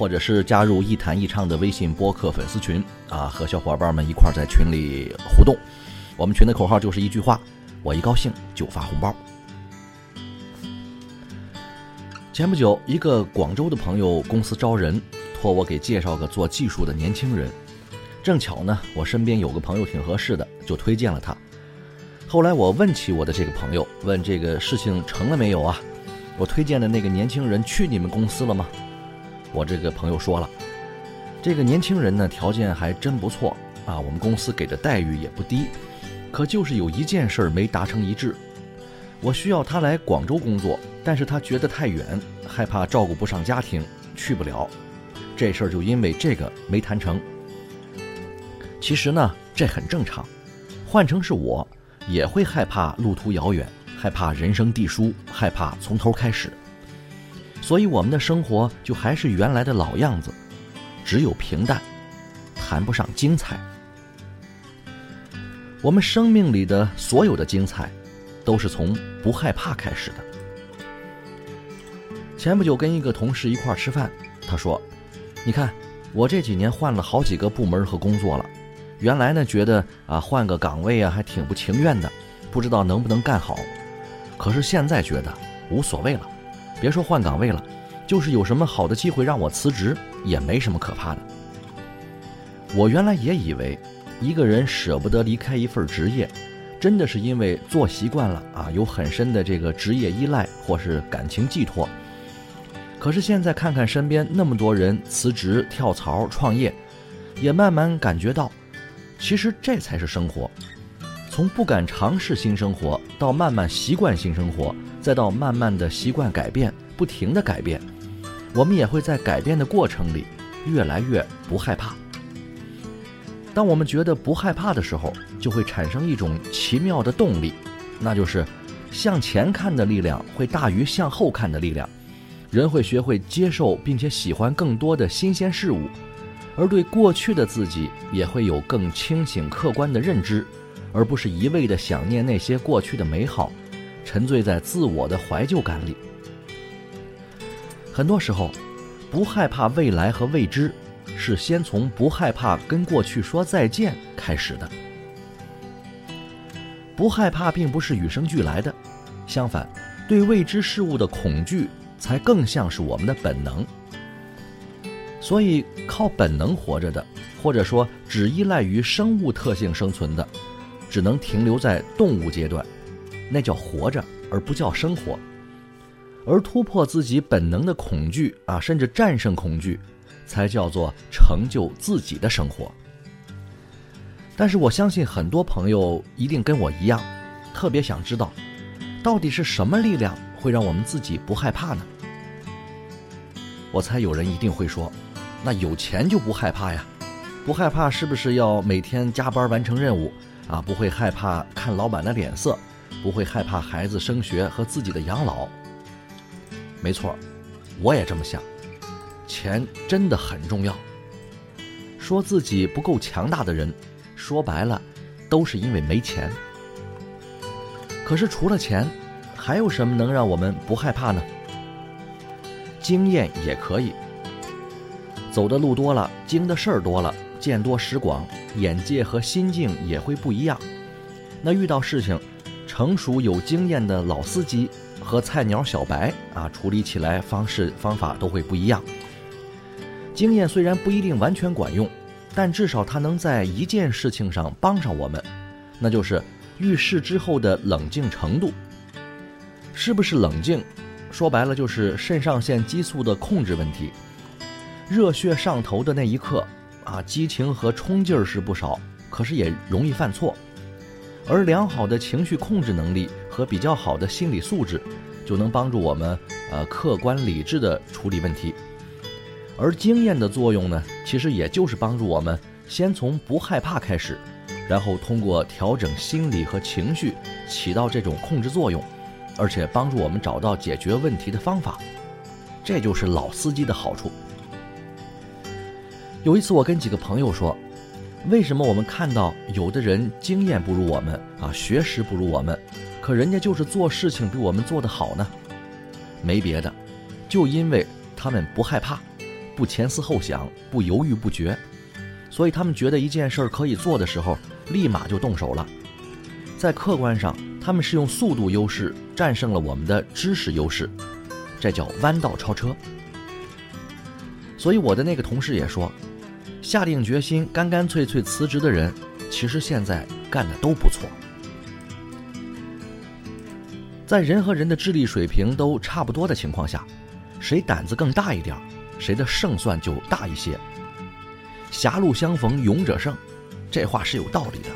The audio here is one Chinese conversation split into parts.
或者是加入“一谈一唱”的微信播客粉丝群啊，和小伙伴们一块在群里互动。我们群的口号就是一句话：我一高兴就发红包。前不久，一个广州的朋友公司招人，托我给介绍个做技术的年轻人。正巧呢，我身边有个朋友挺合适的，就推荐了他。后来我问起我的这个朋友，问这个事情成了没有啊？我推荐的那个年轻人去你们公司了吗？我这个朋友说了，这个年轻人呢条件还真不错啊，我们公司给的待遇也不低，可就是有一件事没达成一致。我需要他来广州工作，但是他觉得太远，害怕照顾不上家庭，去不了。这事儿就因为这个没谈成。其实呢，这很正常，换成是我。也会害怕路途遥远，害怕人生地疏，害怕从头开始。所以我们的生活就还是原来的老样子，只有平淡，谈不上精彩。我们生命里的所有的精彩，都是从不害怕开始的。前不久跟一个同事一块吃饭，他说：“你看，我这几年换了好几个部门和工作了。”原来呢，觉得啊换个岗位啊还挺不情愿的，不知道能不能干好。可是现在觉得无所谓了，别说换岗位了，就是有什么好的机会让我辞职，也没什么可怕的。我原来也以为，一个人舍不得离开一份职业，真的是因为做习惯了啊，有很深的这个职业依赖或是感情寄托。可是现在看看身边那么多人辞职跳槽创业，也慢慢感觉到。其实这才是生活，从不敢尝试新生活，到慢慢习惯新生活，再到慢慢的习惯改变，不停的改变，我们也会在改变的过程里，越来越不害怕。当我们觉得不害怕的时候，就会产生一种奇妙的动力，那就是向前看的力量会大于向后看的力量，人会学会接受并且喜欢更多的新鲜事物。而对过去的自己也会有更清醒、客观的认知，而不是一味的想念那些过去的美好，沉醉在自我的怀旧感里。很多时候，不害怕未来和未知，是先从不害怕跟过去说再见开始的。不害怕并不是与生俱来的，相反，对未知事物的恐惧才更像是我们的本能。所以，靠本能活着的，或者说只依赖于生物特性生存的，只能停留在动物阶段，那叫活着，而不叫生活。而突破自己本能的恐惧啊，甚至战胜恐惧，才叫做成就自己的生活。但是，我相信很多朋友一定跟我一样，特别想知道，到底是什么力量会让我们自己不害怕呢？我猜有人一定会说。那有钱就不害怕呀，不害怕是不是要每天加班完成任务啊？不会害怕看老板的脸色，不会害怕孩子升学和自己的养老。没错，我也这么想，钱真的很重要。说自己不够强大的人，说白了，都是因为没钱。可是除了钱，还有什么能让我们不害怕呢？经验也可以。走的路多了，经的事儿多了，见多识广，眼界和心境也会不一样。那遇到事情，成熟有经验的老司机和菜鸟小白啊，处理起来方式方法都会不一样。经验虽然不一定完全管用，但至少它能在一件事情上帮上我们，那就是遇事之后的冷静程度。是不是冷静？说白了就是肾上腺激素的控制问题。热血上头的那一刻，啊，激情和冲劲儿是不少，可是也容易犯错。而良好的情绪控制能力和比较好的心理素质，就能帮助我们，呃，客观理智的处理问题。而经验的作用呢，其实也就是帮助我们先从不害怕开始，然后通过调整心理和情绪，起到这种控制作用。而且帮助我们找到解决问题的方法，这就是老司机的好处。有一次，我跟几个朋友说，为什么我们看到有的人经验不如我们啊，学识不如我们，可人家就是做事情比我们做得好呢？没别的，就因为他们不害怕，不前思后想，不犹豫不决，所以他们觉得一件事儿可以做的时候，立马就动手了。在客观上。他们是用速度优势战胜了我们的知识优势，这叫弯道超车。所以我的那个同事也说，下定决心干干脆脆辞职的人，其实现在干的都不错。在人和人的智力水平都差不多的情况下，谁胆子更大一点，谁的胜算就大一些。狭路相逢勇者胜，这话是有道理的。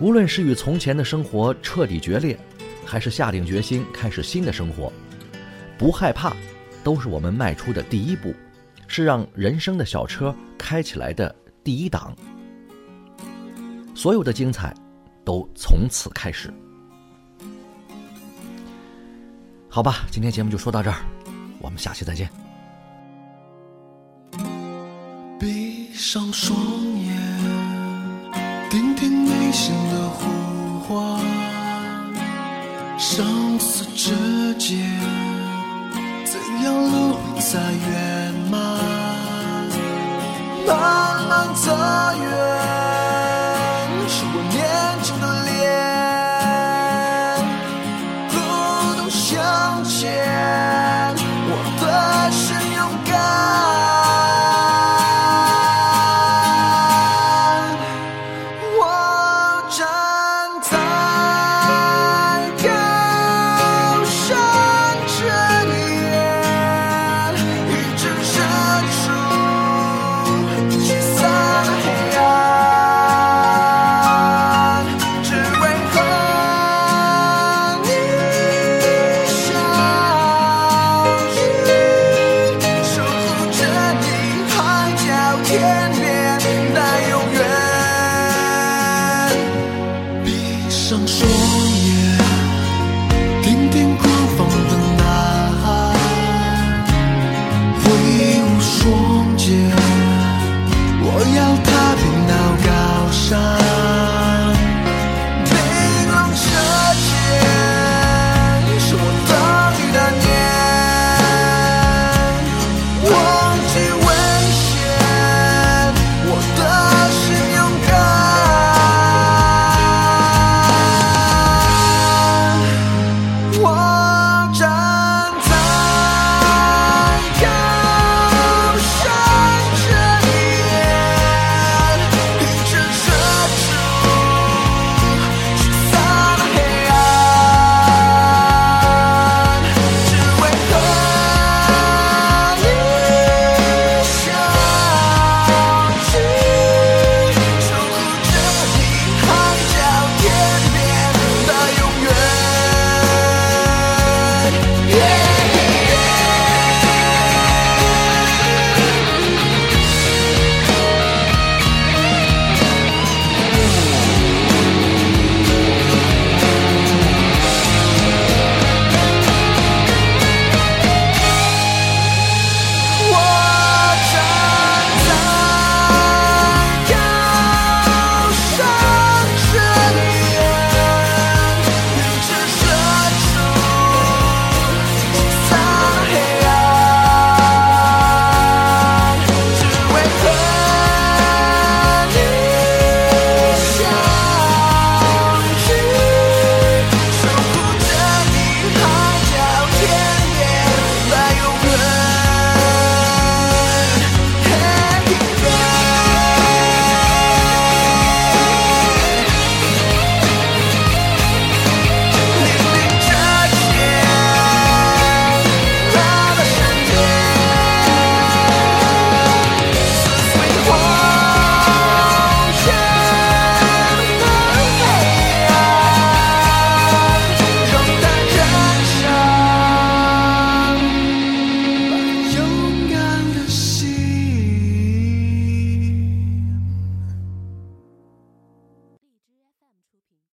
无论是与从前的生活彻底决裂，还是下定决心开始新的生活，不害怕，都是我们迈出的第一步，是让人生的小车开起来的第一档。所有的精彩，都从此开始。好吧，今天节目就说到这儿，我们下期再见。闭上双眼，听听内。心的呼唤，生死之间，怎样路才圆？慢慢慢走远。